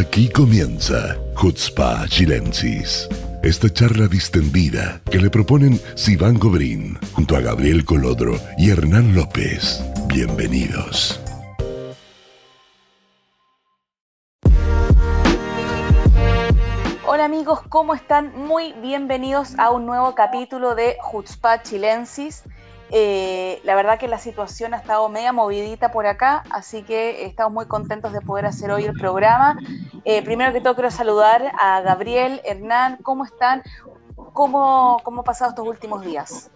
Aquí comienza Hutzpa Chilensis. Esta charla distendida que le proponen Sivan Gobrín junto a Gabriel Colodro y Hernán López. Bienvenidos. Hola amigos, ¿cómo están? Muy bienvenidos a un nuevo capítulo de Hutzpa Chilensis. Eh, la verdad que la situación ha estado media movidita por acá, así que estamos muy contentos de poder hacer hoy el programa. Eh, primero que todo quiero saludar a Gabriel, Hernán, ¿cómo están? ¿Cómo, cómo han pasado estos últimos días?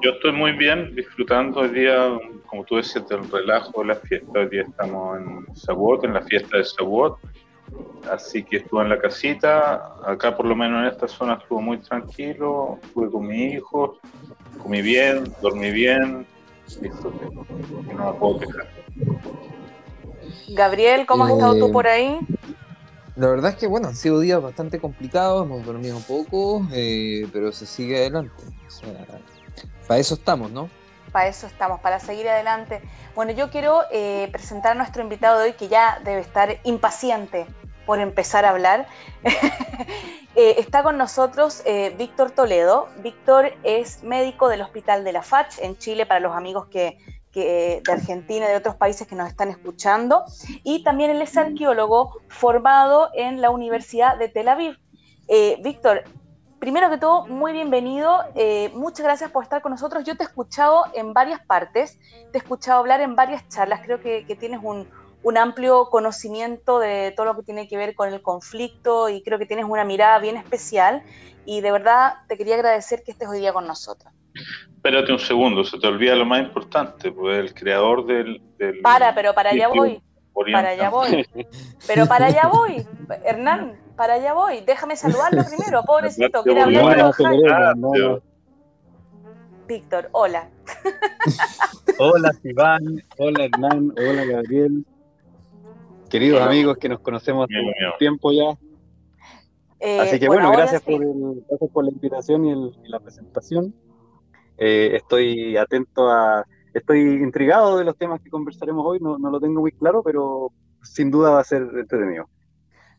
Yo estoy muy bien, disfrutando el día, como tú decías, del relajo de la fiesta. Hoy día estamos en Sabot, en la fiesta de Sabot. Así que estuve en la casita, acá por lo menos en esta zona estuvo muy tranquilo, estuve con mi hijo, comí bien, dormí bien, disfruté, no me puedo quejar. Gabriel, ¿cómo has estado tú por ahí? La verdad es que, bueno, han sido días bastante complicados, hemos dormido poco, eh, pero se sigue adelante. O sea, para eso estamos, ¿no? Para eso estamos, para seguir adelante. Bueno, yo quiero eh, presentar a nuestro invitado de hoy que ya debe estar impaciente por empezar a hablar. Eh, está con nosotros eh, Víctor Toledo. Víctor es médico del Hospital de la FACH en Chile para los amigos que, de Argentina de otros países que nos están escuchando. Y también él es arqueólogo formado en la Universidad de Tel Aviv. Víctor, primero que todo, muy bienvenido. muchas gracias por estar con nosotros. Yo te he escuchado en varias partes, te he escuchado hablar en varias charlas. Creo que tienes un, un amplio conocimiento de todo lo que tiene que ver con el conflicto y creo que tienes una mirada bien especial y de verdad te quería agradecer que estés hoy día con nosotros. Espérate un segundo, se te olvida lo más importante, pues el creador del... para, pero para allá voy. Para allá voy. Pero para allá voy. Hernán, para allá voy. Déjame saludarlo primero, pobrecito. Quiere hablar de Víctor, hola. hola, Iván. Hola, Hernán. Hola, Gabriel. Queridos amigos que nos conocemos hace un tiempo ya. Eh, Así que bueno, gracias, por por la invitación y, la presentación. Eh, estoy atento a, estoy intrigado de los temas que conversaremos hoy, no, lo tengo muy claro, pero sin duda va a ser entretenido.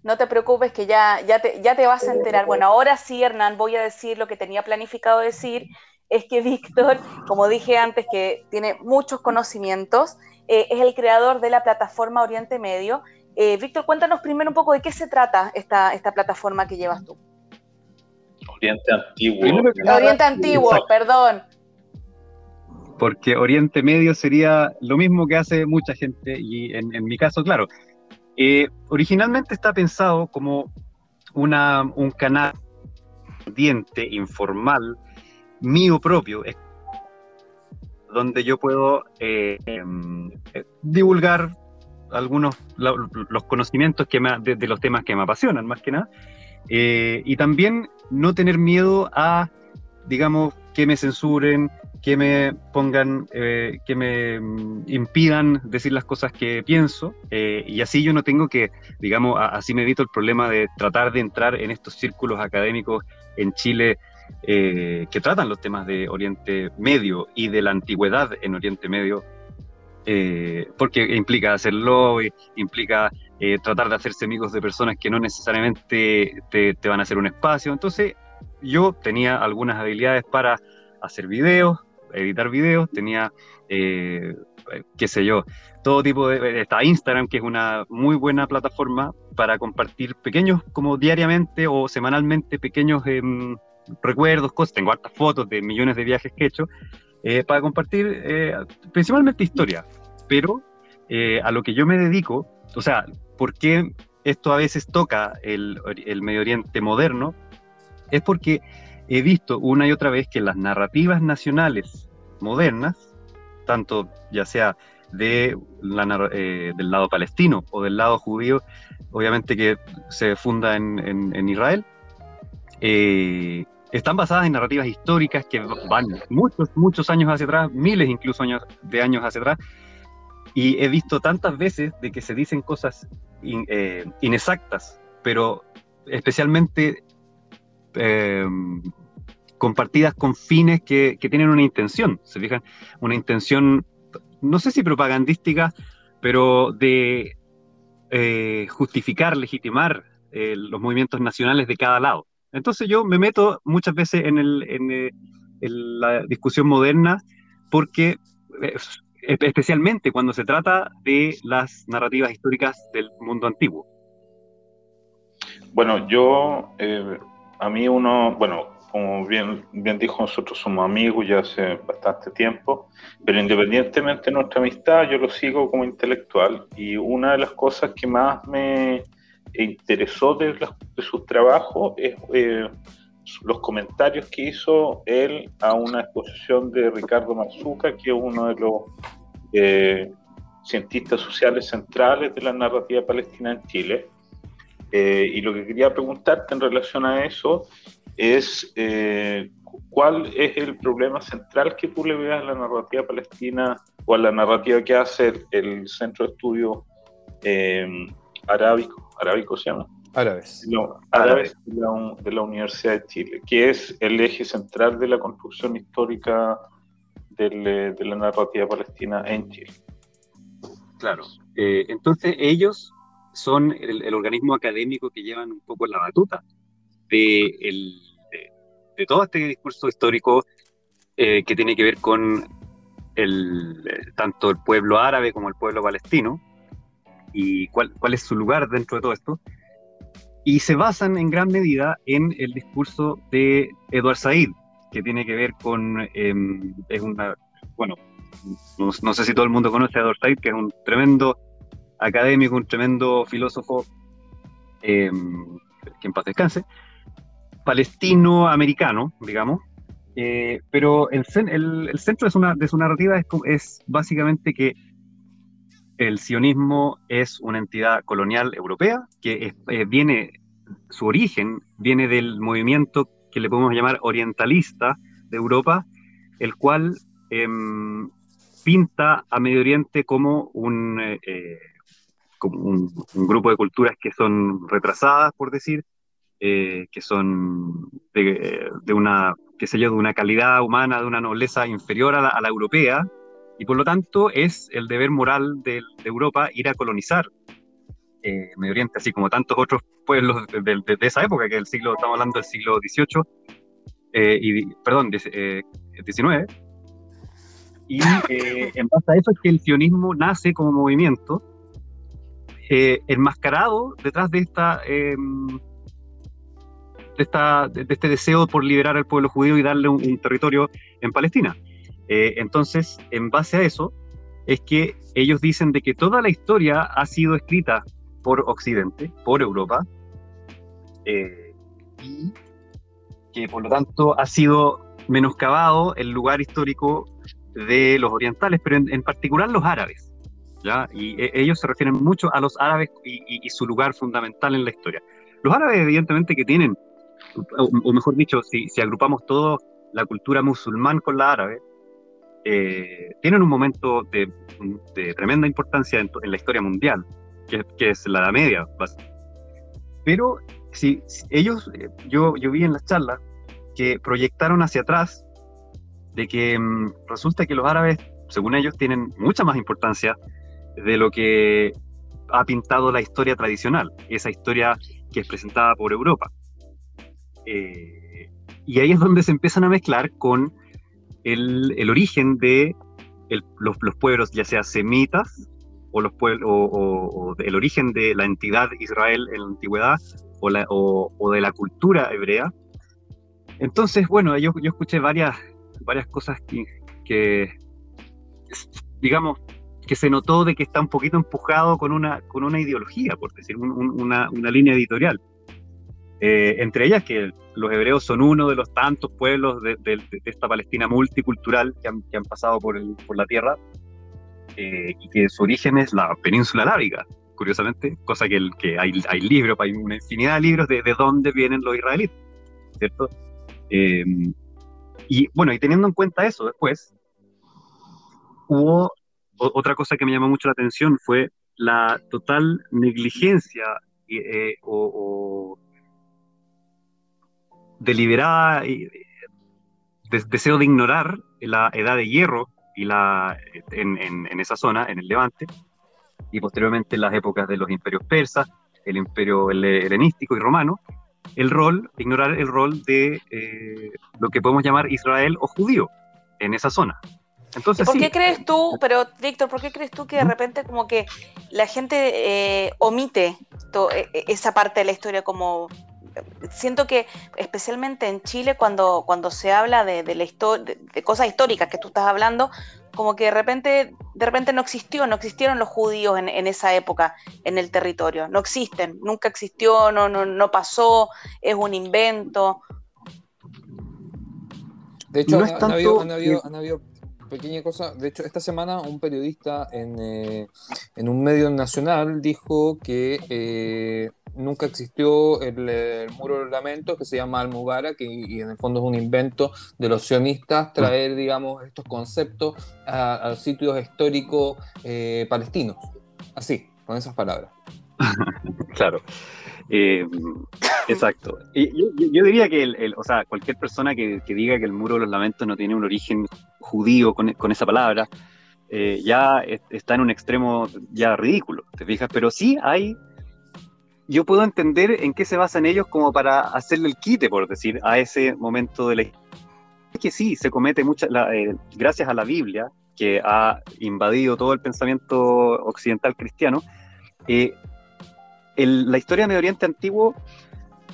No te preocupes que ya, ya, te, ya te vas a enterar. Bueno, ahora sí, Hernán, voy a decir lo que tenía planificado decir, es que Víctor, como dije antes, que tiene muchos conocimientos, eh, es el creador de la plataforma Oriente Medio. Eh, Víctor, cuéntanos primero un poco de qué se trata esta, esta plataforma que llevas tú. Oriente Antiguo. Oriente Antiguo, perdón. Porque Oriente Medio sería lo mismo que hace mucha gente y en, mi caso, claro. Eh, originalmente está pensado como una, un canal diente informal mío propio, donde yo puedo eh, em, eh, divulgar algunos los conocimientos que de, los temas que me apasionan, más que nada, eh, y también no tener miedo a, digamos, que me censuren, que me pongan, que me mm, impidan decir las cosas que pienso, y así yo no tengo que, digamos, así me evito el problema de tratar de entrar en estos círculos académicos en Chile eh, que tratan los temas de Oriente Medio y de la antigüedad en Oriente Medio, eh, porque implica hacerlo, implica eh, tratar de hacerse amigos de personas que no necesariamente te, van a hacer un espacio. Entonces, yo tenía algunas habilidades para hacer videos, editar videos, tenía, qué sé yo, todo tipo de... Está Instagram, que es una muy buena plataforma para compartir pequeños, como diariamente o semanalmente, pequeños em, recuerdos, cosas, tengo hartas fotos de millones de viajes que he hecho, eh, para compartir eh, principalmente historia, pero eh, a lo que yo me dedico, o sea, ¿por qué esto a veces toca el, Medio Oriente moderno? Es porque he visto una y otra vez que las narrativas nacionales modernas, tanto ya sea de la, del lado palestino o del lado judío, obviamente que se funda en, en, Israel, están basadas en narrativas históricas que van muchos, muchos años hacia atrás, miles incluso años, de años hacia atrás, y he visto tantas veces de que se dicen cosas eh, inexactas, pero especialmente em, compartidas con fines que, que, tienen una intención, se fijan, una intención, no sé si propagandística, pero de eh, justificar, legitimar eh, los movimientos nacionales de cada lado. Entonces yo me meto muchas veces en, en la discusión moderna porque especialmente cuando se trata de las narrativas históricas del mundo antiguo. Bueno, yo, eh, a mí uno, bueno, como bien dijo, nosotros somos amigos ya hace bastante tiempo, pero independientemente de nuestra amistad, yo lo sigo como intelectual y una de las cosas que más me interesó de, de sus trabajos es eh, los comentarios que hizo él a una exposición de Ricardo Mazuca, que es uno de los eh, cientistas sociales centrales de la narrativa palestina en Chile. Eh, y lo que quería preguntarte en relación a eso es eh, cuál es el problema central que tú le veas a la narrativa palestina o a la narrativa que hace el, Centro de Estudios Arábico, arábico se llama, Árabes. árabes de la, de la, Universidad de Chile, que es el eje central de la construcción histórica de la narrativa palestina en Chile. Claro. Eh, entonces ellos son el, organismo académico que llevan un poco la batuta de, el, de, todo este discurso histórico eh, que tiene que ver con el, tanto el pueblo árabe como el pueblo palestino y cuál, cuál es su lugar dentro de todo esto. Y se basan en gran medida en el discurso de Edward Said, que tiene que ver con, em, bueno, no, sé si todo el mundo conoce a Edward Said, que es un tremendo académico, un tremendo filósofo, em, que en paz descanse, palestino-americano, digamos, eh, pero el, el, centro de su, de su narrativa es básicamente que el sionismo es una entidad colonial europea que eh, viene, su origen viene del movimiento que le podemos llamar orientalista de Europa, el cual em, pinta a Medio Oriente como un, eh, eh, un, grupo de culturas que son retrasadas, por decir, que son de, una, qué sé yo, de una calidad humana, de una nobleza inferior a la europea, y por lo tanto es el deber moral de, Europa ir a colonizar eh, Medio Oriente, así como tantos otros pueblos de, esa época, que el siglo, estamos hablando del siglo XVIII, eh, y, perdón, XIX. Eh, y en base a eso es que el sionismo nace como movimiento enmascarado detrás de esta, em, de, esta, de, este deseo por liberar al pueblo judío y darle un territorio en Palestina. Eh, entonces, en base a eso, es que ellos dicen de que toda la historia ha sido escrita por Occidente, por Europa, eh, y que por lo tanto ha sido menoscabado el lugar histórico de los orientales, pero en, particular los árabes. ¿ya? Y e, ellos se refieren mucho a los árabes y, su lugar fundamental en la historia. Los árabes, evidentemente, que tienen, o, mejor dicho, si, si agrupamos todo la cultura musulmán con la árabe, eh, tienen un momento de, tremenda importancia en, la historia mundial, que, es la Edad Media. Pero si, ellos, eh, yo, yo vi en las charlas que proyectaron hacia atrás de que mm, resulta que los árabes, según ellos, tienen mucha más importancia de lo que ha pintado la historia tradicional, esa historia que es presentada por Europa. Eh, y ahí es donde se empiezan a mezclar con el, origen de los, pueblos, ya sea semitas, o, los pueblos, o, el origen de la entidad Israel en la antigüedad, o, de la cultura hebrea. Entonces, bueno, yo, escuché varias, varias cosas que, digamos, que se notó de que está un poquito empujado con una, con una ideología, por decir, una línea editorial. Eh, entre ellas que los hebreos son uno de los tantos pueblos de, esta Palestina multicultural que han, pasado por, la tierra eh, y que su origen es la península arábiga, curiosamente, cosa que, que hay, hay, libros, hay una infinidad de libros de, de dónde vienen los israelitas, ¿cierto? Eh, y bueno, y teniendo en cuenta eso después, hubo otra cosa que me llamó mucho la atención fue la total negligencia o deliberada y deseo de ignorar la edad de hierro y la, en, esa zona, en el Levante, y posteriormente en las épocas de los imperios persas, el imperio helenístico y romano, el rol, ignorar el rol de eh, lo que podemos llamar Israel o judío en esa zona. Entonces, ¿Por qué crees tú, pero Víctor, por qué crees tú que de repente como que la gente eh, omite esa parte de la historia como siento que especialmente en Chile cuando, cuando se habla de, la de, cosas históricas que tú estás hablando, como que de repente, de repente no existió, no existieron los judíos en, esa época en el territorio, no existen, nunca existió, no, no, no pasó, es un invento. De hecho, han, habido, pequeña cosa. De hecho, esta semana un periodista en, eh, en un medio nacional dijo que eh, nunca existió el, muro de lamentos que se llama Almubara, que y en el fondo es un invento de los sionistas traer, digamos, estos conceptos a, los sitios históricos eh, palestinos. Así, con esas palabras. claro. Eh, exacto. Y, yo, diría que, el, o sea, cualquier persona que, diga que el muro de los lamentos no tiene un origen judío con, con esa palabra, eh, ya está en un extremo ya ridículo, ¿te fijas? Pero sí hay yo puedo entender en qué se basan ellos como para hacerle el quite, por decir, a ese momento de la historia. Que sí, se comete mucha, eh, gracias a la Biblia, que ha invadido todo el pensamiento occidental cristiano, eh, la historia de Medio Oriente antiguo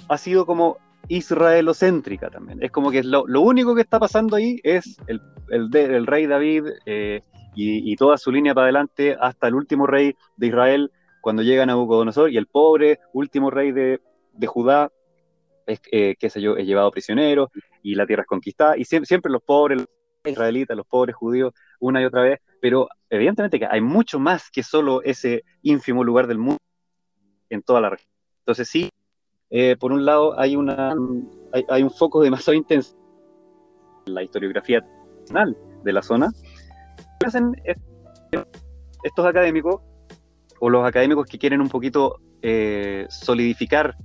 ha sido como israelocéntrica también. Es como que lo, único que está pasando ahí es el, el, rey David eh, y, toda su línea para adelante hasta el último rey de Israel, cuando llega Nabucodonosor y el pobre último rey de, Judá es, eh, sé yo, es llevado prisionero y la tierra es conquistada, y siempre, los pobres, israelitas, los pobres judíos, una y otra vez, pero evidentemente que hay mucho más que solo ese ínfimo lugar del mundo en toda la región. Entonces sí, eh, por un lado hay, una, hay, un foco demasiado intenso en la historiografía nacional de la zona. Hacen estos académicos o los académicos que quieren un poquito eh, solidificar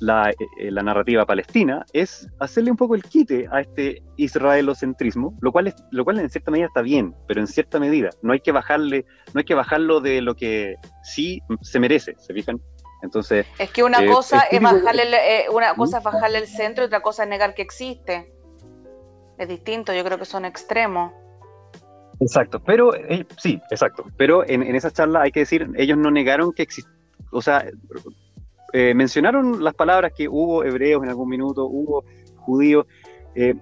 la, eh, la, narrativa palestina es hacerle un poco el quite a este israelocentrismo, lo cual, es, lo cual en cierta medida está bien, pero en cierta medida no hay que bajarle, no hay que bajarlo de lo que sí se merece, ¿se fijan? Entonces, es que una eh, cosa es, bajarle una cosa es bajarle el centro y otra cosa es negar que existe. Es distinto, yo creo que son extremos. Exacto, pero eh, sí, exacto. Pero en, esa charla hay que decir, ellos no negaron que existía, o sea, eh, mencionaron las palabras que hubo hebreos en algún minuto, hubo judíos, eh,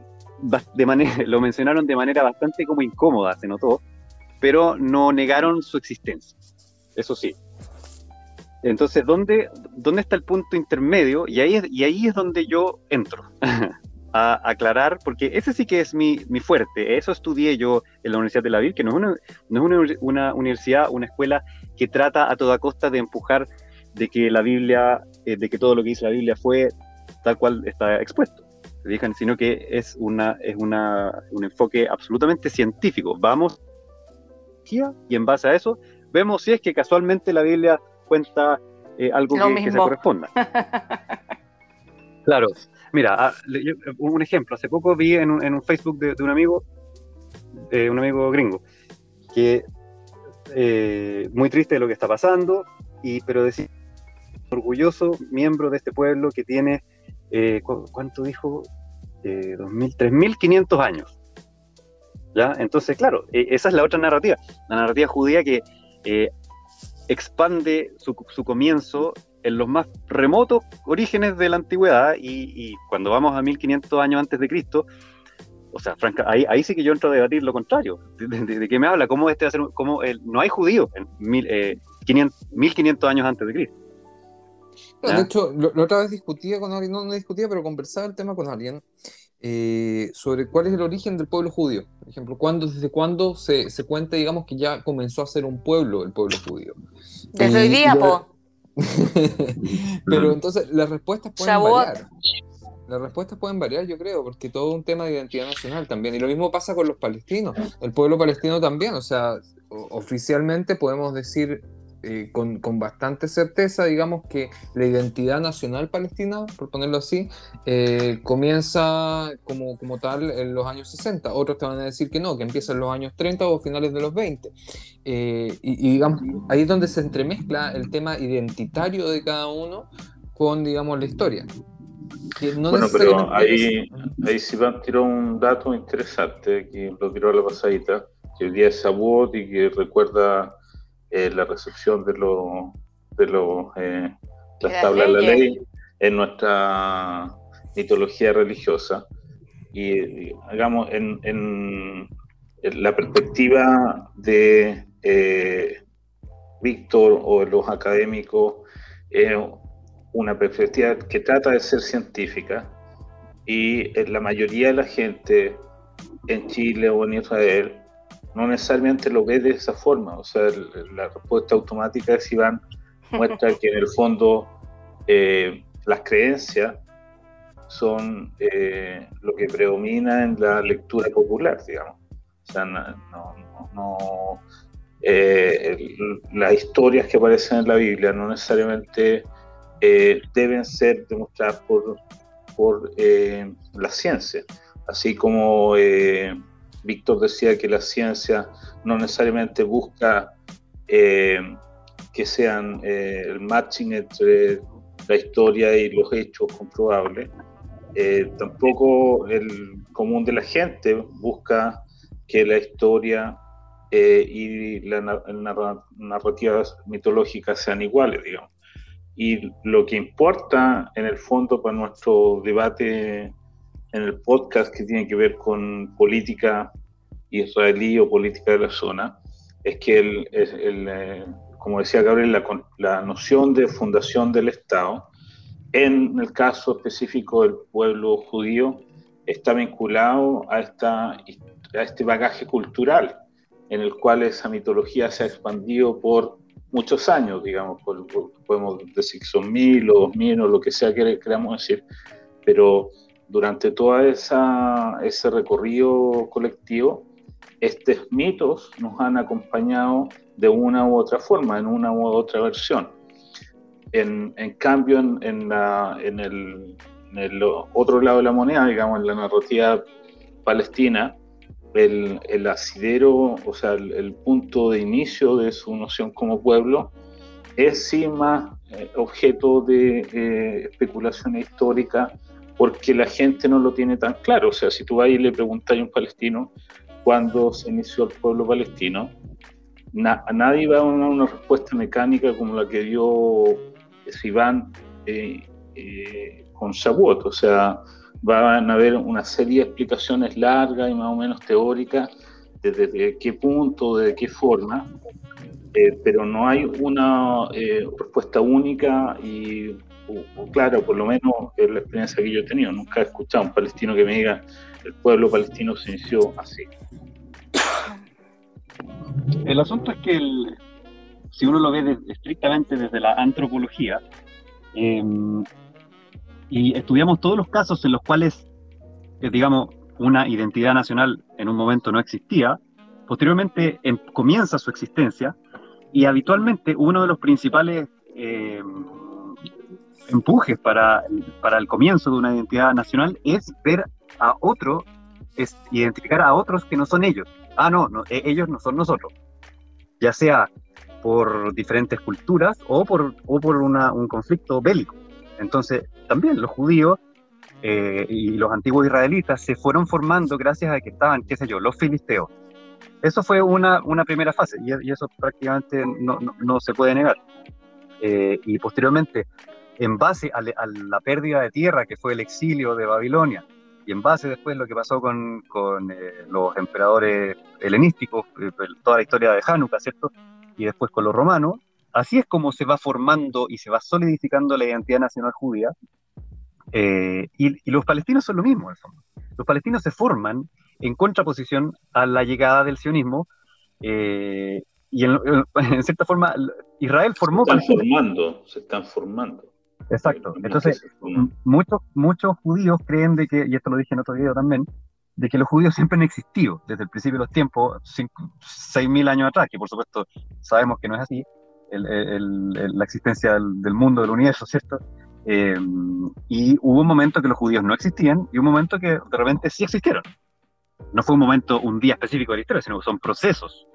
de manera, lo mencionaron de manera bastante como incómoda, se notó, pero no negaron su existencia, eso sí. Entonces, ¿dónde, dónde está el punto intermedio? Y ahí es, y ahí es donde yo entro. a aclarar, porque ese sí que es mi, mi, fuerte. Eso estudié yo en la Universidad de la Vil, que no es, una, no es una, universidad, una escuela que trata a toda costa de empujar de que la Biblia, eh, de que todo lo que dice la Biblia fue tal cual está expuesto. ¿se Sino que es, una, es una, un enfoque absolutamente científico. Vamos y en base a eso vemos si es que casualmente la Biblia cuenta eh, algo que, que se corresponda. claro, Mira, ah, un ejemplo, hace poco vi en un, Facebook de, un amigo, eh, un amigo gringo, que eh, muy triste de lo que está pasando, y, pero decía, orgulloso miembro de este pueblo que tiene, eh, ¿cuánto dijo? Eh, 3.500 años. ¿Ya? Entonces, claro, e, esa es la otra narrativa, la narrativa judía que expande su, su comienzo en los más remotos orígenes de la antigüedad y, cuando vamos a 1500 años antes de Cristo, o sea, franca, ahí, sí que yo entro a debatir lo contrario. ¿De, qué me habla? ¿Cómo este va a ser, cómo el, no hay judíos en mil, 1500 eh, años antes de Cristo? De hecho, la otra vez discutía con alguien, no, no, discutía, pero conversaba el tema con alguien eh, sobre cuál es el origen del pueblo judío. Por ejemplo, ¿cuándo, desde cuándo se, se cuenta, digamos, que ya comenzó a ser un pueblo el pueblo judío? Desde hoy día, po. Pero entonces las respuestas pueden variar. Las respuestas pueden variar, yo creo, porque todo un tema de identidad nacional también. Y lo mismo pasa con los palestinos. El pueblo palestino también, o sea, oficialmente podemos decir eh, con, bastante certeza, digamos que la identidad nacional palestina, por ponerlo así, eh, comienza como, como tal en los años 60. Otros te van a decir que no, que empieza en los años 30 o finales de los 20. Eh, y, digamos, ahí es donde se entremezcla el tema identitario de cada uno con, digamos, la historia. bueno, pero ahí, ahí Sivan tiró un dato interesante, que lo tiró a la pasadita, que el día es Sabot y que recuerda eh, la recepción de, lo, de lo, eh, las tablas de la ley en nuestra mitología religiosa. Y, hagamos en, en, la perspectiva de eh, Víctor o de los académicos, una perspectiva que trata de ser científica y la mayoría de la gente en Chile o en Israel no necesariamente lo ve de esa forma. O sea, la respuesta automática de Iván muestra que en el fondo eh, las creencias son eh, lo que predomina en la lectura popular, digamos. O sea, no, eh, las historias que aparecen en la Biblia no necesariamente deben ser demostradas por, por la ciencia, así como Víctor decía que la ciencia no necesariamente busca eh, que sean eh, el matching entre la historia y los hechos comprobables. Eh, tampoco el común de la gente busca que la historia y la, narrativa mitológica sean iguales, digamos. Y lo que importa en el fondo para nuestro debate en el podcast que tiene que ver con política israelí o política de la zona, es que, el, eh, como decía Gabriel, la, la, noción de fundación del Estado, en el caso específico del pueblo judío, está vinculado a, esta, a este bagaje cultural en el cual esa mitología se ha expandido por muchos años, digamos, podemos decir que son mil o dos mil o lo que sea que queramos decir, pero durante todo ese recorrido colectivo, estos mitos nos han acompañado de una u otra forma, en una u otra versión. En, cambio, en, la, en, el, otro lado de la moneda, digamos, en la narrativa palestina, el, el asidero, o sea, el, punto de inicio de su noción como pueblo, es sí más eh, objeto de eh, especulación histórica porque la gente no lo tiene tan claro. O sea, si tú vas y le preguntas a un palestino cuándo se inició el pueblo palestino, a nadie va a dar una, respuesta mecánica como la que dio Sivan eh, eh, con Shavuot. O sea, van a haber una serie de explicaciones largas y más o menos teóricas desde, qué punto, de qué forma, eh, pero no hay una respuesta única y claro, por lo menos es la experiencia que yo he tenido. Nunca he escuchado a un palestino que me diga el pueblo palestino se inició así. El asunto es que si uno lo ve estrictamente desde la antropología, em, y estudiamos todos los casos en los cuales, eh, digamos, una identidad nacional en un momento no existía, posteriormente em, comienza su existencia, y habitualmente uno de los principales em, empujes para, para el comienzo de una identidad nacional es ver a otro, es identificar a otros que no son ellos. Ah, no, e, ellos no son nosotros. Ya sea por diferentes culturas o por, o por una, un conflicto bélico. Entonces, también los judíos eh, y los antiguos israelitas se fueron formando gracias a que estaban, qué sé yo, los filisteos. Eso fue una, una primera fase y, eso prácticamente no, no, no, se puede negar. Eh, y posteriormente en base a, la pérdida de tierra que fue el exilio de Babilonia, y en base después lo que pasó con, eh, los emperadores helenísticos, eh, toda la historia de Hanukkah, ¿cierto? Y después con los romanos, así es como se va formando y se va solidificando la identidad nacional judía. Eh, y, los palestinos son lo mismo, en el fondo. Los palestinos se forman en contraposición a la llegada del sionismo, y en, en, cierta forma Israel formó... Se están formando, se están formando. Exacto. Entonces, muchos, muchos judíos creen de que, y esto lo dije en otro video también, de que los judíos siempre han existido desde el principio de los tiempos, 6.000 años atrás, que por supuesto sabemos que no es así, la existencia del, mundo, del universo, ¿cierto? Eh, y hubo un momento que los judíos no existían y un momento que de repente sí existieron. No fue un momento, un día específico de la historia, sino que son procesos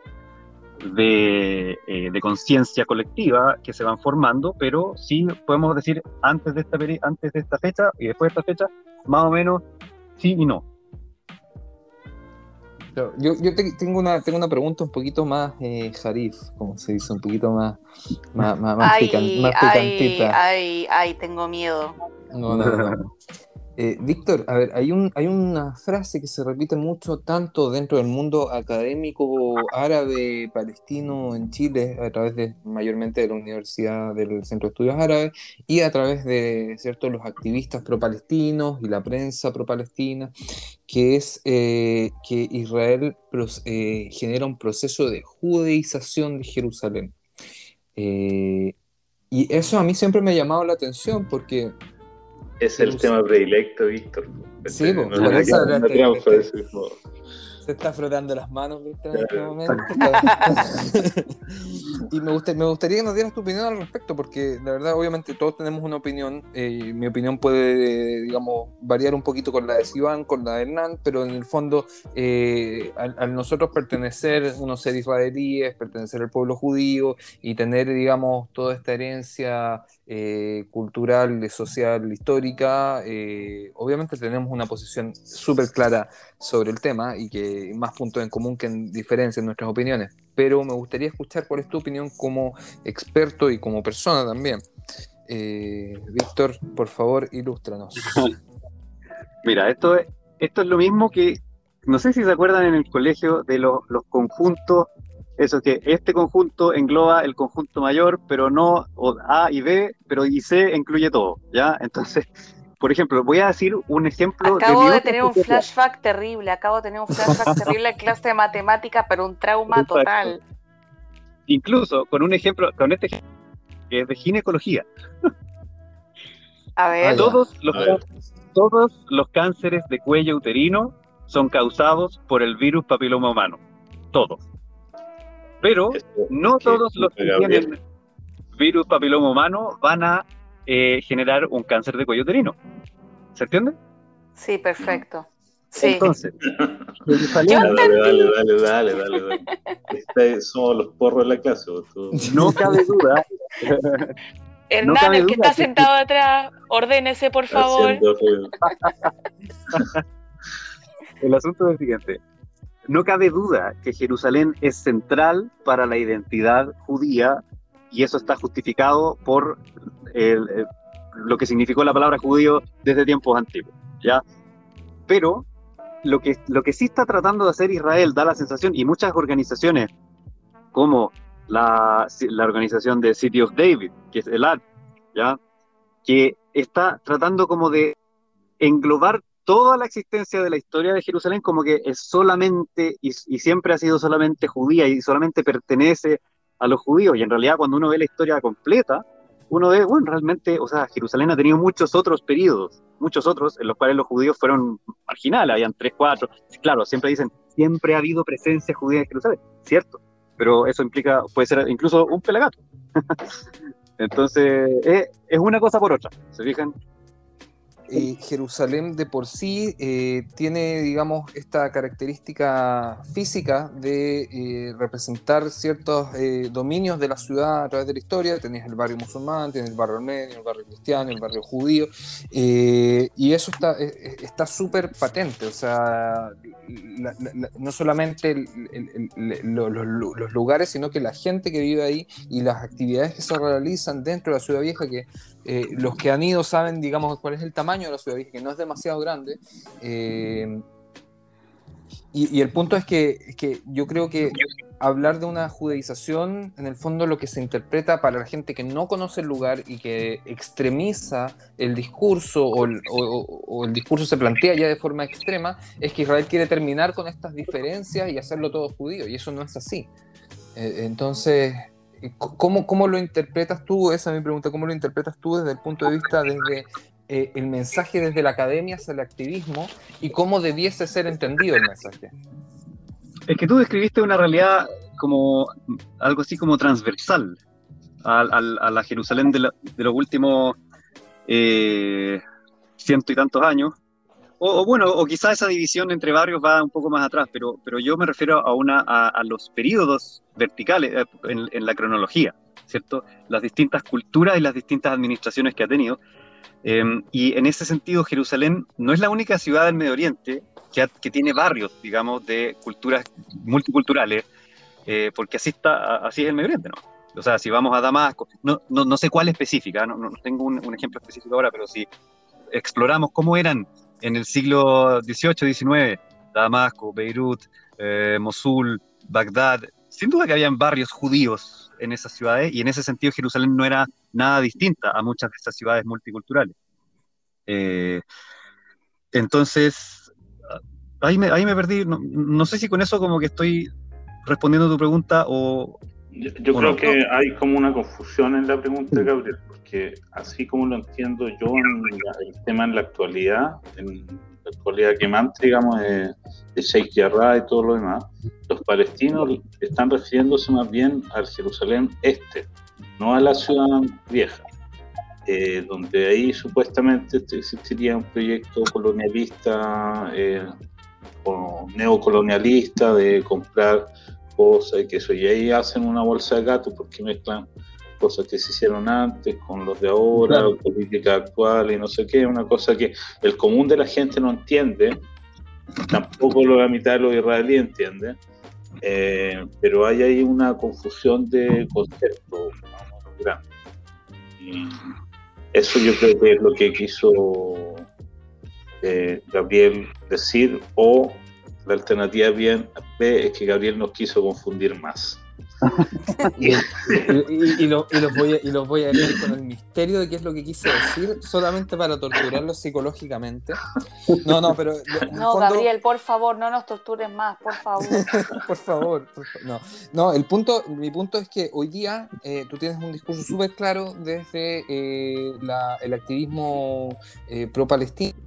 de, eh, de conciencia colectiva que se van formando, pero sí podemos decir antes de, esta, antes de esta fecha y después de esta fecha, más o menos sí y no. Yo, yo tengo, una, tengo una pregunta un poquito más eh, jarif, como se dice, un poquito más, más, más, ay, picantita. Ay, ay, tengo miedo. No, no, no. Eh, Víctor, a ver, hay, un, hay una frase que se repite mucho tanto dentro del mundo académico árabe palestino en Chile, a través de mayormente de la Universidad del Centro de Estudios Árabes y a través de cierto, los activistas pro-palestinos y la prensa pro-palestina, que es eh, que Israel eh, genera un proceso de judeización de Jerusalén. y eso a mí siempre me ha llamado la atención porque es el tema predilecto, Víctor. Sí, pues, por eso se está frotando las manos en este momento. y me, me gustaría que nos dieras tu opinión al respecto, porque la verdad, obviamente, todos tenemos una opinión. Eh, mi opinión puede, digamos, variar un poquito con la de Sivan, con la de Hernán, pero en el fondo, eh, al, nosotros pertenecer, unos ser israelíes, pertenecer al pueblo judío y tener, digamos, toda esta herencia eh, cultural, social, histórica, obviamente tenemos una posición súper clara sobre el tema y que más puntos en común que en diferencia en nuestras opiniones. Pero me gustaría escuchar cuál es tu opinión como experto y como persona también. Eh, Víctor, por favor, ilústranos. Mira, esto es, esto es lo mismo que, no sé si se acuerdan en el colegio de los conjuntos, eso que este conjunto engloba el conjunto mayor, pero no A y B, pero y C incluye todo, ¿ya? Entonces, por ejemplo, voy a decir un ejemplo. Acabo de, tener un flashback terrible, acabo de tener un flashback terrible en clase de matemáticas, pero un trauma total. Incluso con un ejemplo, con este ejemplo, que es de ginecología. A ver. Todos los, todos los cánceres de cuello uterino son causados por el virus papiloma humano. Todos. Pero no todos los que tienen virus papiloma humano van a eh, generar un cáncer de cuello uterino. ¿Se entiende? Sí, perfecto. Sí. Entonces, dale, dale, dale, dale, dale, este, somos los porros de la clase. No cabe duda. Hernán, el que está sentado atrás, ordénese, por favor. el asunto es el siguiente. No cabe duda que Jerusalén es central para la identidad judía y eso está justificado por lo que significó la palabra judío desde tiempos antiguos, ¿ya? Pero lo que, lo que sí está tratando de hacer Israel da la sensación, y muchas organizaciones, como la, la organización de City of David, que es el AD, ¿ya? que está tratando como de englobar toda la existencia de la historia de Jerusalén como que es solamente y, siempre ha sido solamente judía y solamente pertenece a los judíos. Y en realidad cuando uno ve la historia completa, uno ve, bueno, realmente, o sea, Jerusalén ha tenido muchos otros periodos, muchos otros en los cuales los judíos fueron marginales, habían tres, cuatro. Claro, siempre dicen, siempre ha habido presencia judía en Jerusalén, cierto, pero eso implica, puede ser incluso un pelagato. Entonces, es, es una cosa por otra, ¿se fijan? Jerusalén de por sí eh, tiene, digamos, esta característica física de eh, representar ciertos eh, dominios de la ciudad a través de la historia. Tenés el barrio musulmán, tenés el barrio armenio, el barrio cristiano, el barrio judío, y eso está súper patente. O sea, no solamente los lugares, sino que la gente que vive ahí y las actividades que se realizan dentro de la ciudad vieja, que eh, los que han ido saben, digamos, cuál es el tamaño de la ciudad, que no es demasiado grande. Eh, y, el punto es que, que, yo creo que hablar de una judaización, en el fondo lo que se interpreta para la gente que no conoce el lugar y que extremiza el discurso o el, o el discurso se plantea ya de forma extrema, es que Israel quiere terminar con estas diferencias y hacerlo todo judío, y eso no es así. Eh, entonces, ¿Cómo, ¿Cómo, lo interpretas tú? Esa es mi pregunta. ¿Cómo lo interpretas tú desde el punto de vista desde eh, el mensaje desde la academia hacia el activismo y cómo debiese ser entendido el mensaje? Es que tú describiste una realidad como algo así como transversal. a, la Jerusalén de, los últimos eh, ciento y tantos años. O, bueno, o quizás esa división entre barrios va un poco más atrás, pero, pero yo me refiero a, una, a, los periodos verticales eh, en, la cronología, ¿cierto? Las distintas culturas y las distintas administraciones que ha tenido. Em, y en ese sentido, Jerusalén no es la única ciudad del Medio Oriente que, que tiene barrios, digamos, de culturas multiculturales, eh, porque así, está, así es el Medio Oriente, ¿no? O sea, si vamos a Damasco, no, no, no sé cuál específica, no, no tengo un, un, ejemplo específico ahora, pero si exploramos cómo eran en el siglo XVIII, XIX, Damasco, Beirut, eh, Mosul, Bagdad, sin duda que habían barrios judíos en esas ciudades y en ese sentido Jerusalén no era nada distinta a muchas de esas ciudades multiculturales. Eh, entonces, ahí me, ahí me perdí, no, no, sé si con eso como que estoy respondiendo a tu pregunta o, yo, creo que hay como una confusión en la pregunta, de Gabriel, porque así como lo entiendo yo en el tema en la actualidad, en la actualidad que más, digamos, de, Sheikh Jarrah y todo lo demás, los palestinos están refiriéndose más bien al Jerusalén este, no a la ciudad vieja. Eh, donde ahí supuestamente existiría un proyecto colonialista eh, o neocolonialista de comprar cosas y que eso, y ahí hacen una bolsa de gato porque mezclan cosas que se hicieron antes con los de ahora, política actual y no sé qué, una cosa que el común de la gente no entiende, tampoco lo la mitad de los israelíes entiende, eh, pero hay ahí una confusión de conceptos grande. Y eso yo creo que es lo que quiso eh, Gabriel decir, o la alternativa bien B es que Gabriel nos quiso confundir más. y, los voy a, leer con el misterio de qué es lo que quise decir, solamente para torturarlos psicológicamente. No, no, pero. No, Gabriel, por favor, no nos tortures más, por favor. por favor, No, no el punto, mi punto es que hoy día eh, tú tienes un discurso súper claro desde eh, el activismo eh, pro-palestino,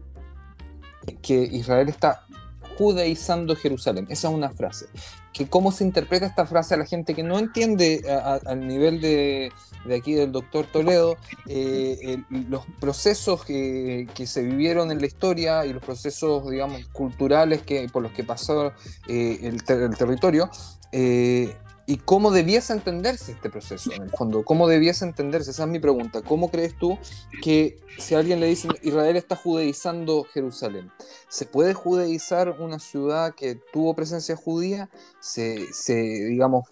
que Israel está judaizando Jerusalén. Esa es una frase. Que ¿Cómo se interpreta esta frase a la gente que no entiende al nivel de, aquí del doctor Toledo eh, los procesos que, se vivieron en la historia y los procesos, digamos, culturales que, por los que pasó eh, el, territorio? Eh, y cómo debiese entenderse este proceso, en el fondo, cómo debiese entenderse, esa es mi pregunta. ¿Cómo crees tú que si alguien le dice Israel está judaizando Jerusalén, ¿se puede judaizar una ciudad que tuvo presencia judía? ¿Se, se digamos,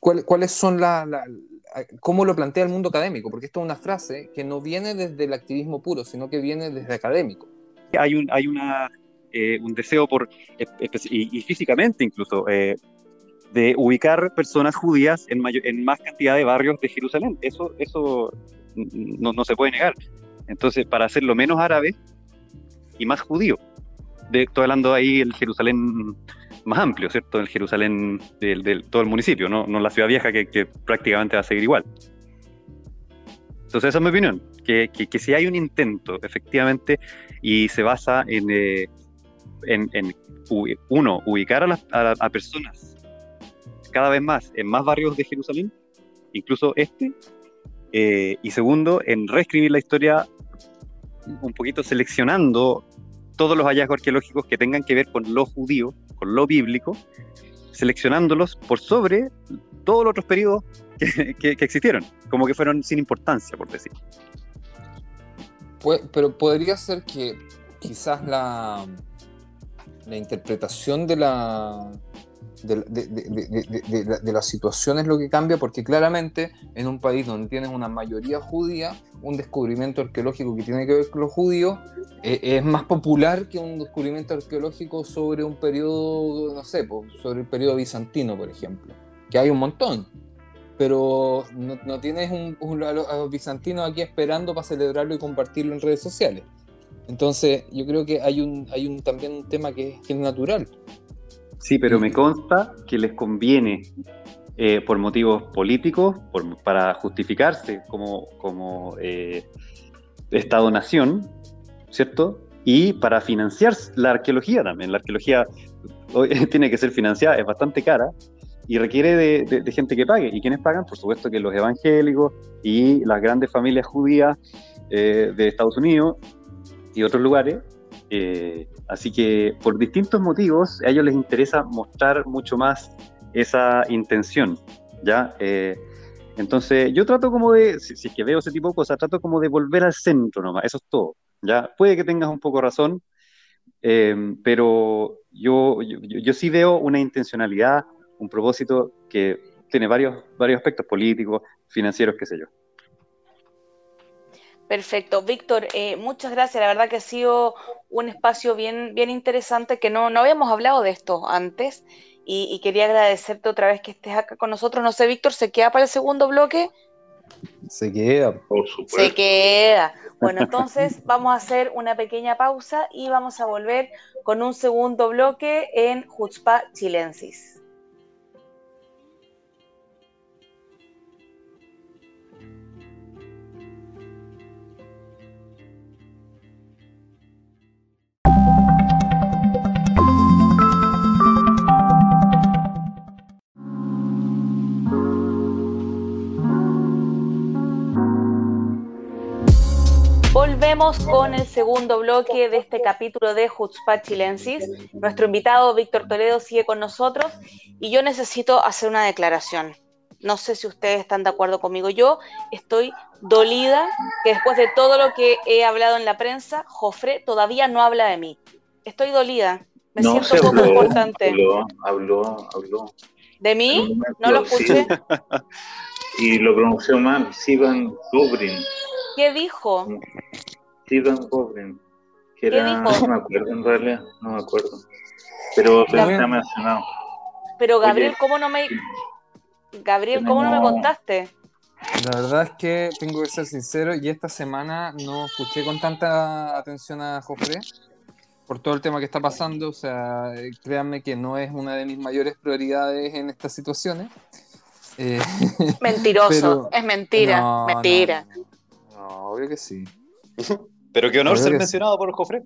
cuáles son las... La, ¿Cómo lo plantea el mundo académico? Porque esto es una frase que no viene desde el activismo puro, sino que viene desde académico. Hay un, hay una, eh, un deseo por, y, físicamente incluso, eh, de ubicar personas judías en, en más cantidad de barrios de Jerusalén. Eso, eso no, no, se puede negar. Entonces, para hacerlo menos árabe y más judío, de, estoy hablando ahí el Jerusalén más amplio, ¿cierto? El Jerusalén del, todo el municipio, no, no la ciudad vieja que, que, prácticamente va a seguir igual. Entonces, esa es mi opinión, que, que, si hay un intento, efectivamente, y se basa en, eh, en, en, uno, ubicar a, las, a personas cada vez más en más barrios de Jerusalén, incluso este, eh, y segundo, en reescribir la historia un poquito seleccionando todos los hallazgos arqueológicos que tengan que ver con lo judío, con lo bíblico, seleccionándolos por sobre todos los otros periodos que, existieron, como que fueron sin importancia, por decir. pero podría ser que quizás la, la interpretación de la, de, la, situación es lo que cambia, porque claramente en un país donde tienes una mayoría judía, un descubrimiento arqueológico que tiene que ver con los judíos eh, es más popular que un descubrimiento arqueológico sobre un periodo, no sé, sobre el periodo bizantino, por ejemplo, que hay un montón. Pero no, tienes un, a los bizantinos aquí esperando para celebrarlo y compartirlo en redes sociales. Entonces, yo creo que hay un, hay un también un tema que, que es natural Sí, pero me consta que les conviene, eh, por motivos políticos, para justificarse como, como eh, Estado-nación, ¿cierto? Y para financiar la arqueología también. La arqueología tiene que ser financiada, es bastante cara, y requiere de, gente que pague. ¿Y quiénes pagan? Por supuesto que los evangélicos y las grandes familias judías eh, de Estados Unidos y otros lugares. Eh, así que por distintos motivos a ellos les interesa mostrar mucho más esa intención. ¿ya? Eh, entonces yo trato como de, si, es que veo ese tipo de cosas, trato como de volver al centro nomás, eso es todo. ¿ya? Puede que tengas un poco razón, pero yo, yo, yo, sí veo una intencionalidad, un propósito que tiene varios, varios aspectos políticos, financieros, qué sé yo. Perfecto. Víctor, eh, muchas gracias. La verdad que ha sido un espacio bien, bien interesante que no, no habíamos hablado de esto antes y, quería agradecerte otra vez que estés acá con nosotros. No sé, Víctor, ¿se queda para el segundo bloque? Se queda, por supuesto. Se queda. Bueno, entonces vamos a hacer una pequeña pausa y vamos a volver con un segundo bloque en Jutzpa Chilensis. Volvemos con el segundo bloque de este capítulo de Jutzpah Chilensis. Nuestro invitado Víctor Toledo sigue con nosotros y yo necesito hacer una declaración. No sé si ustedes están de acuerdo conmigo. Yo estoy dolida que después de todo lo que he hablado en la prensa, Jofre todavía no habla de mí. Estoy dolida. Me siento poco importante. Habló, habló, habló. ¿De mí? no lo escuché. y lo pronunció mal. Sivan Dubrin. ¿Qué dijo? Steven Gobrin, que era, no me acuerdo en realidad, no me acuerdo. Pero, pero ha mencionado. Pero Gabriel, ¿cómo no me Gabriel, ¿cómo no me contaste? La verdad es que tengo que ser sincero y esta semana no escuché con tanta atención a Jofre por todo el tema que está pasando. O sea, créanme que no es una de mis mayores prioridades en estas situaciones. Eh, Mentiroso, es mentira, mentira obvio que sí. Pero qué honor ser mencionado por Jofre.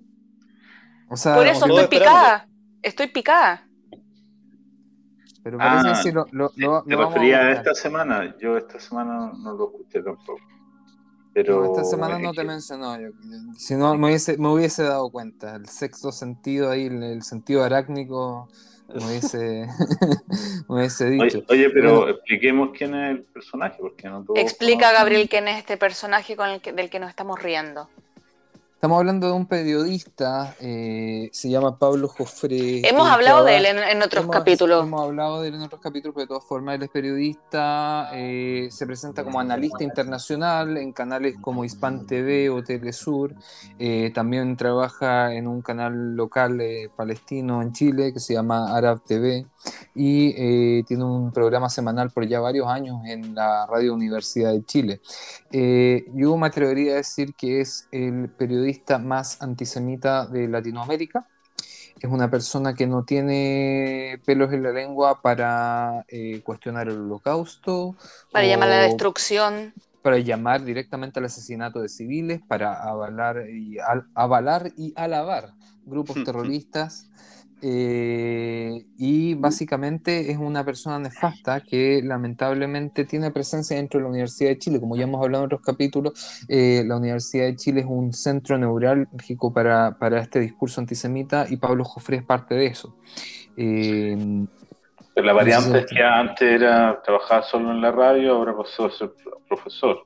por eso estoy picada. Estoy picada. Pero parece ah, si lo, lo, lo, refería esta semana. Yo esta semana no lo escuché tampoco. Pero esta semana no te mencionó. si no, me hubiese, me hubiese dado cuenta. El sexto sentido ahí, el, sentido arácnico, me hubiese, me hubiese dicho. Oye, pero expliquemos quién es el personaje. Porque no Explica, Gabriel, quién es este personaje con el del que nos estamos riendo. Estamos hablando de un periodista, eh, se llama Pablo Jofre. Hemos hablado de él en, otros capítulos. Hemos hablado de él en otros capítulos, pero de todas formas él es periodista, eh, se presenta como analista internacional en canales como Hispan TV o Telesur, eh, también trabaja en un canal local palestino en Chile que se llama Arab TV y tiene un programa semanal por ya varios años en la Radio Universidad de Chile. yo me atrevería a decir que es el periodista más antisemita de Latinoamérica. Es una persona que no tiene pelos en la lengua para eh, cuestionar el holocausto. Para llamar a la destrucción. Para llamar directamente al asesinato de civiles, para avalar y, avalar y alabar grupos terroristas. Eh, y básicamente es una persona nefasta que lamentablemente tiene presencia dentro de la Universidad de Chile. Como ya hemos hablado en otros capítulos, eh, la Universidad de Chile es un centro neurálgico para, para este discurso antisemita y Pablo Jofré es parte de eso. Eh, la variante es que antes era trabajar solo en la radio, ahora pasó a ser profesor.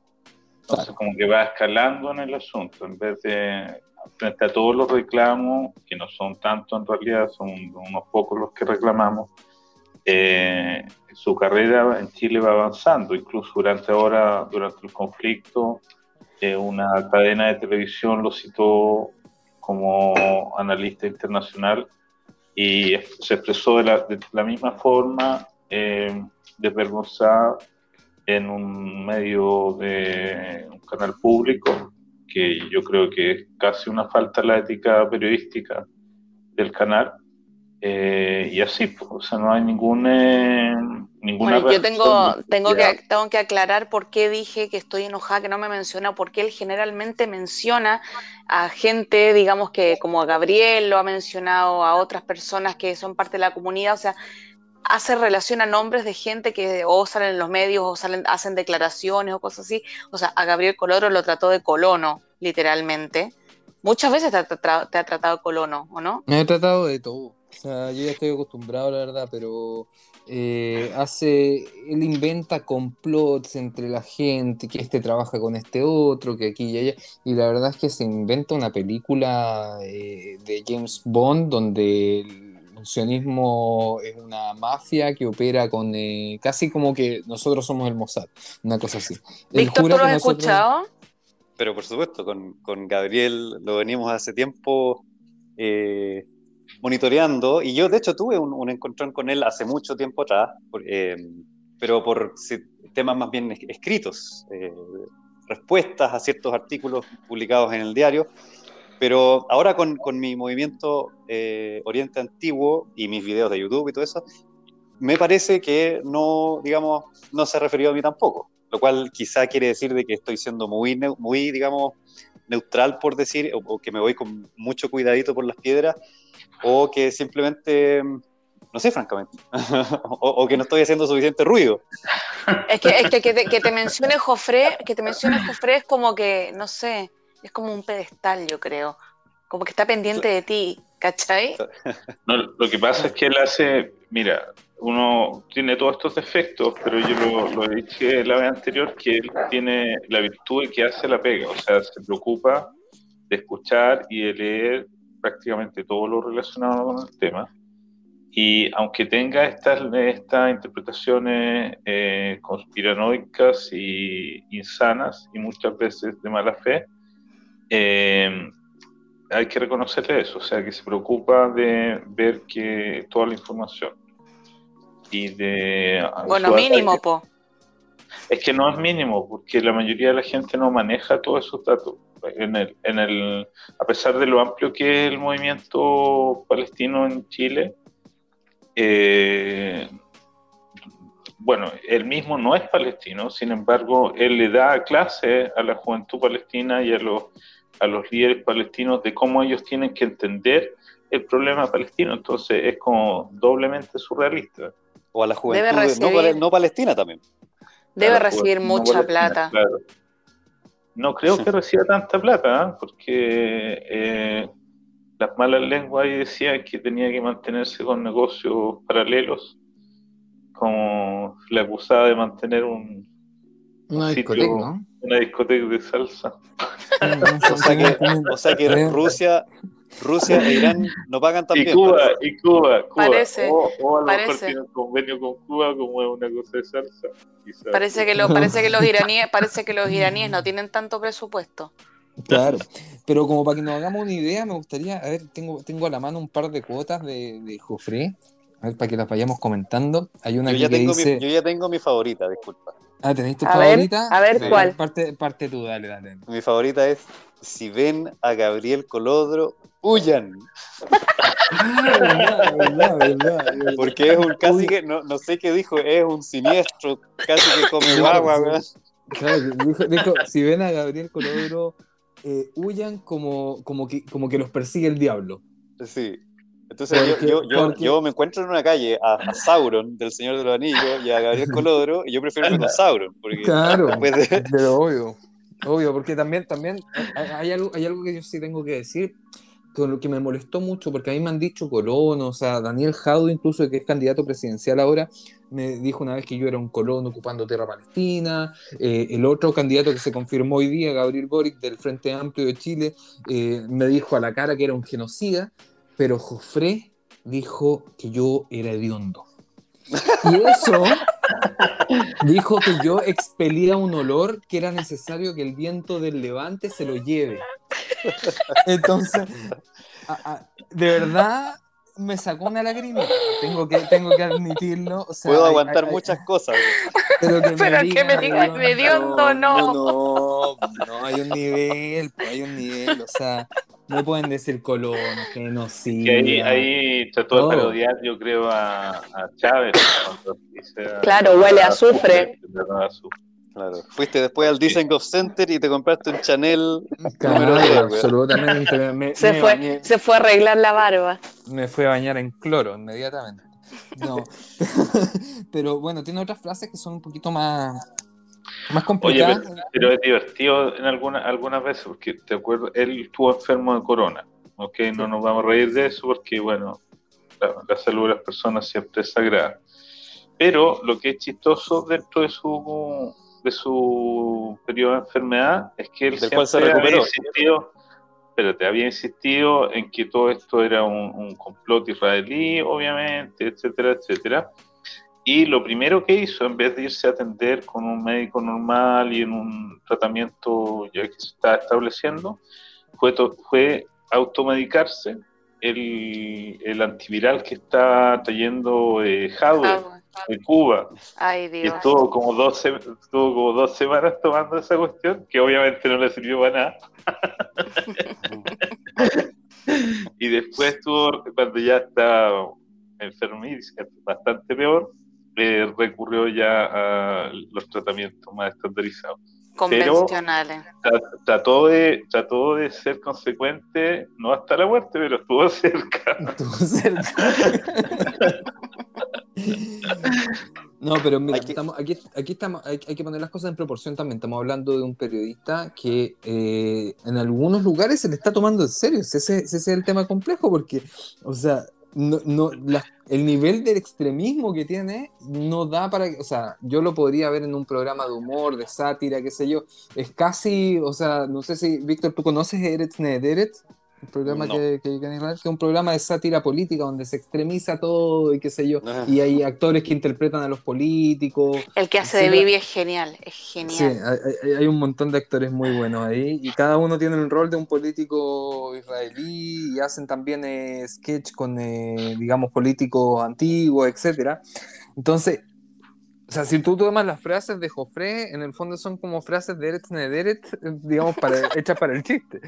Entonces, como que va escalando en el asunto, en vez de frente a todos los reclamos, que no son tantos en realidad, son unos pocos los que reclamamos, eh, su carrera en Chile va avanzando, incluso durante ahora, durante el conflicto, eh, una cadena de televisión lo citó como analista internacional y se expresó de la, misma forma, eh, desvergonzada en un medio de un canal público que yo creo que es casi una falta de la ética periodística del canal. Eh, y así, pues, o sea, no hay ningún, eh, ninguna. Bueno, yo tengo, tengo, que, tengo que aclarar por qué dije que estoy enojada, que no me menciona, porque él generalmente menciona a gente, digamos que como a Gabriel lo ha mencionado, a otras personas que son parte de la comunidad, o sea, hace relación a nombres de gente que o salen en los medios o salen, hacen declaraciones o cosas así. O sea, a Gabriel Coloro lo trató de colono, literalmente. Muchas veces te ha, te ha tratado colono, ¿o no? Me he tratado de todo. O sea, yo ya estoy acostumbrado, la verdad, pero eh, hace, él inventa complots entre la gente, que este trabaja con este otro, que aquí y allá, y la verdad es que se inventa una película eh, de James Bond donde el sionismo es una mafia que opera con eh, casi como que nosotros somos el Mossad, una cosa así. Víctor, ¿tú lo has escuchado? Pero por supuesto, con, con Gabriel lo venimos hace tiempo eh, monitoreando y yo de hecho tuve un, encontrón con él hace mucho tiempo atrás, eh, pero por temas más bien escritos, eh, respuestas a ciertos artículos publicados en el diario, pero ahora con, con mi movimiento eh, Oriente Antiguo y mis videos de YouTube y todo eso, me parece que no, digamos, no se ha referido a mí tampoco, lo cual quizá quiere decir de que estoy siendo muy, muy digamos, neutral por decir, o, que me voy con mucho cuidadito por las piedras, o que simplemente, no sé, francamente, o, que no estoy haciendo suficiente ruido. Es que, es que, que, te, que te mencione que te mencione Jofre es como que, no sé, es como un pedestal, yo creo, como que está pendiente de ti, ¿cachai? No, lo que pasa es que él hace, mira, uno tiene todos estos defectos, pero yo lo, lo dije la vez anterior, que él tiene la virtud de que hace la pega, o sea, se preocupa de escuchar y de leer prácticamente todo lo relacionado con el tema. Y aunque tenga estas, interpretaciones eh, conspiranoicas y insanas y muchas veces de mala fe, eh, hay que reconocerle eso, o sea, que se preocupa de ver que toda la información y de... Bueno, mínimo, po. Es que no es mínimo, porque la mayoría de la gente no maneja todos esos datos. En el, en el, a pesar de lo amplio que es el movimiento palestino en Chile, eh, bueno, él mismo no es palestino, sin embargo, él le da clase a la juventud palestina y a los, a los líderes palestinos de cómo ellos tienen que entender el problema palestino. Entonces es como doblemente surrealista. O a la juventud no, palestina también. Debe recibir mucha plata. No creo que reciba tanta plata, ¿eh? porque eh, las malas lenguas ahí decían que tenía que mantenerse con negocios paralelos, como la acusaba de mantener un, una discoteca, ¿no? Una discoteca de salsa. o, sea que, o sea que Rusia Rusia e Irán no pagan también. Y Cuba, y Cuba, Cuba. Parece, o, a lo parece. mejor convenio con Cuba como es una cosa de salsa. Parece que, lo, parece, que los iraníes, parece que los iraníes no tienen tanto presupuesto. Claro, pero como para que nos hagamos una idea, me gustaría, a ver, tengo, tengo a la mano un par de cuotas de, de Jofré, a ver, para que las vayamos comentando. Hay una yo, ya tengo mi, yo ya tengo mi favorita, disculpa. Ah, ¿tenéis tu favorita? a ver, ¿cuál? Parte, parte tú, dale, dale. Mi favorita es Si ven a Gabriel Colodro, huyan. Porque es un casi que, no, no, sé qué dijo, es un siniestro, casi que come agua, Claro, dijo, dijo, si ven a Gabriel Colodro, eh, huyan como, como, que, como que los persigue el diablo. Sí. Entonces yo, yo, yo, me encuentro en una calle a, Sauron del Señor de los Anillos y a Gabriel Colodro y yo prefiero irme con Sauron. Porque claro, pero obvio, obvio, porque también, también hay, algo, hay algo que yo sí tengo que decir con lo que me molestó mucho, porque a mí me han dicho colono, o sea, Daniel Jaudo, incluso que es candidato presidencial ahora, me dijo una vez que yo era un colono ocupando tierra palestina. Eh, el otro candidato que se confirmó hoy día, Gabriel Boric, del Frente Amplio de Chile, eh, me dijo a la cara que era un genocida pero Jofré dijo que yo era hediondo. Y eso dijo que yo expelía un olor que era necesario que el viento del levante se lo lleve. Entonces, de verdad me sacó una lágrima. Tengo que, tengo que admitirlo. Puedo aguantar muchas cosas. Pero que me, digas hediondo, no. No, no, hay un nivel, pues, hay un nivel. O sea, no pueden decir Colón, genocidio. Que ahí, ahí trató de parodiar, yo creo, a, a Chávez. claro, huele a azufre. Claro. Fuiste después al Golf Center y te compraste un Chanel claro, absolutamente. se, fue, se fue a arreglar la barba. Me fue a bañar en cloro inmediatamente. No, pero, bueno, tiene otras frases que son un poquito más, más complicadas. Oye, pero, es divertido en algunas algunas veces, porque te acuerdo, él estuvo enfermo de corona, ¿ok? No nos vamos a reír de eso porque, bueno, la, salud de las personas siempre es sagrada. Pero lo que es chistoso dentro de su de su periodo de enfermedad es que él siempre se había insistido, pero te había insistido en que todo esto era un, complot israelí, obviamente, etcétera, etcétera. Y lo primero que hizo, en vez de irse a atender con un médico normal y en un tratamiento ya que se está estableciendo, fue, fue automedicarse el, el antiviral que está trayendo eh, de Cuba. Ay, Dios. Y estuvo como, dos, estuvo como dos semanas tomando esa cuestión, que obviamente no le sirvió para nada. y después estuvo, cuando ya está enfermísima, bastante peor, eh, recurrió ya a los tratamientos más estandarizados. Convencionales. trató, de, trató de ser consecuente, no hasta la muerte, pero estuvo cerca. Estuvo cerca. No, pero mira, aquí, estamos, aquí, estamos, hay, que poner las cosas en proporción también. Estamos hablando de un periodista que eh, en algunos lugares se le está tomando en serio. Ese, ese, es el tema complejo, porque, o sea, no, no, el nivel del extremismo que tiene no da para o sea, yo lo podría ver en un programa de humor, de sátira, qué sé yo. Es casi, o sea, no sé si, Víctor, ¿tú conoces Eretz Nederet? El programa que, que, que, es un programa de sátira política donde se extremiza todo y qué sé yo, ah. y hay actores que interpretan a los políticos. El que hace de Bibi es genial, es genial. Sí, hay, un montón de actores muy buenos ahí, y cada uno tiene el rol de un político israelí, y hacen también eh, sketch con, eh, digamos, políticos antiguos, etcétera. Entonces, o sea, si tú tomas las frases de Joffre, en el fondo son como frases de Eretz Nederet, digamos, para, hechas para el chiste.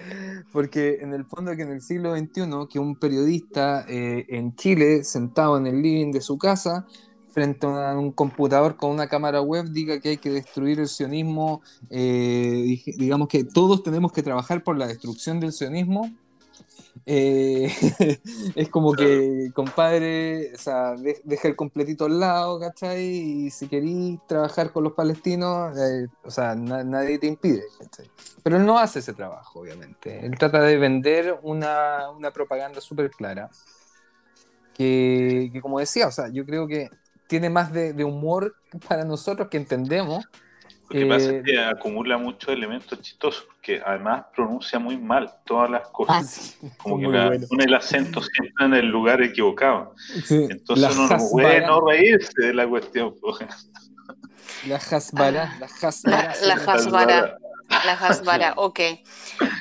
Porque en el fondo que en el siglo XXI, que un periodista eh, en Chile, sentado en el living de su casa, frente a un computador con una cámara web, diga que hay que destruir el sionismo, eh, digamos que todos tenemos que trabajar por la destrucción del sionismo, eh, es como que, compadre, o sea, deja el completito al lado, ¿cachai? Y si querís trabajar con los palestinos, eh, o sea, nadie te impide, ¿cachai? Pero él no hace ese trabajo, obviamente. Él trata de vender una, una propaganda súper clara. Que, que, como decía, o sea, yo creo que tiene más de, de humor para nosotros que entendemos lo que pasa es eh, que acumula muchos elementos chistosos, porque además pronuncia muy mal todas las cosas. Ah, como que pone el acento siempre en el lugar equivocado. Entonces uno no puede no reírse de la cuestión. La jasbara, la jasbara. La, jasbara. La jasbara, ok.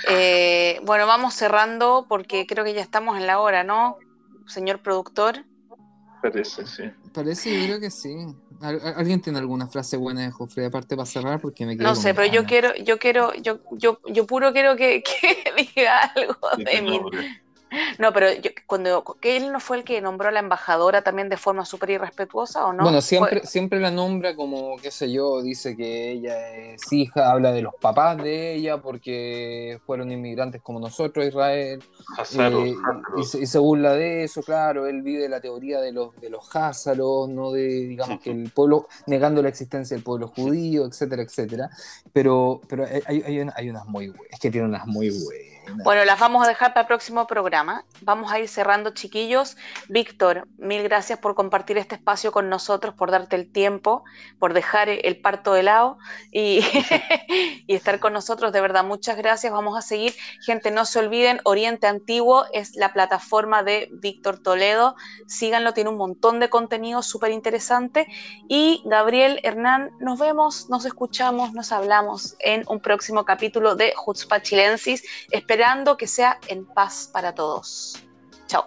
Eh, bueno, vamos cerrando porque creo que ya estamos en la hora, ¿no? Señor productor. Parece, sí. Parece, yo creo que sí. ¿Alguien tiene alguna frase buena de Jofre aparte para cerrar? Porque me No sé, pero yo quiero, yo quiero, yo, yo, yo puro quiero que, que diga algo de mí. No, pero cuando que él no fue el que nombró a la embajadora también de forma súper irrespetuosa o no? Bueno, siempre, siempre la nombra como, qué sé yo, dice que ella es hija, habla de los papás de ella porque fueron inmigrantes como nosotros, Israel. Eh, y, se, burla de eso, claro, él vive la teoría de los, de los házaros, no de, digamos, que el pueblo, negando la existencia del pueblo judío, etcétera, etcétera. Pero, pero hay, hay, hay unas muy buenas, es que tiene unas muy buenas. Bueno, las vamos a dejar para el próximo programa. Vamos a ir cerrando, chiquillos. Víctor, mil gracias por compartir este espacio con nosotros, por darte el tiempo, por dejar el parto de lado y, y estar con nosotros. De verdad, muchas gracias. Vamos a seguir. Gente, no se olviden, Oriente Antiguo es la plataforma de Víctor Toledo. Síganlo, tiene un montón de contenido súper interesante. Y Gabriel Hernán, nos vemos, nos escuchamos, nos hablamos en un próximo capítulo de Jutzpa Chilensis esperando que sea en paz para todos. Chao.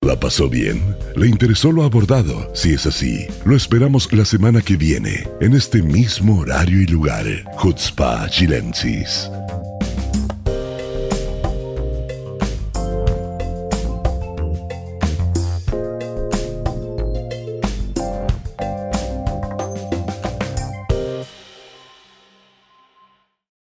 ¿La pasó bien? ¿Le interesó lo abordado? Si es así, lo esperamos la semana que viene, en este mismo horario y lugar. Chutzpah Chilensis.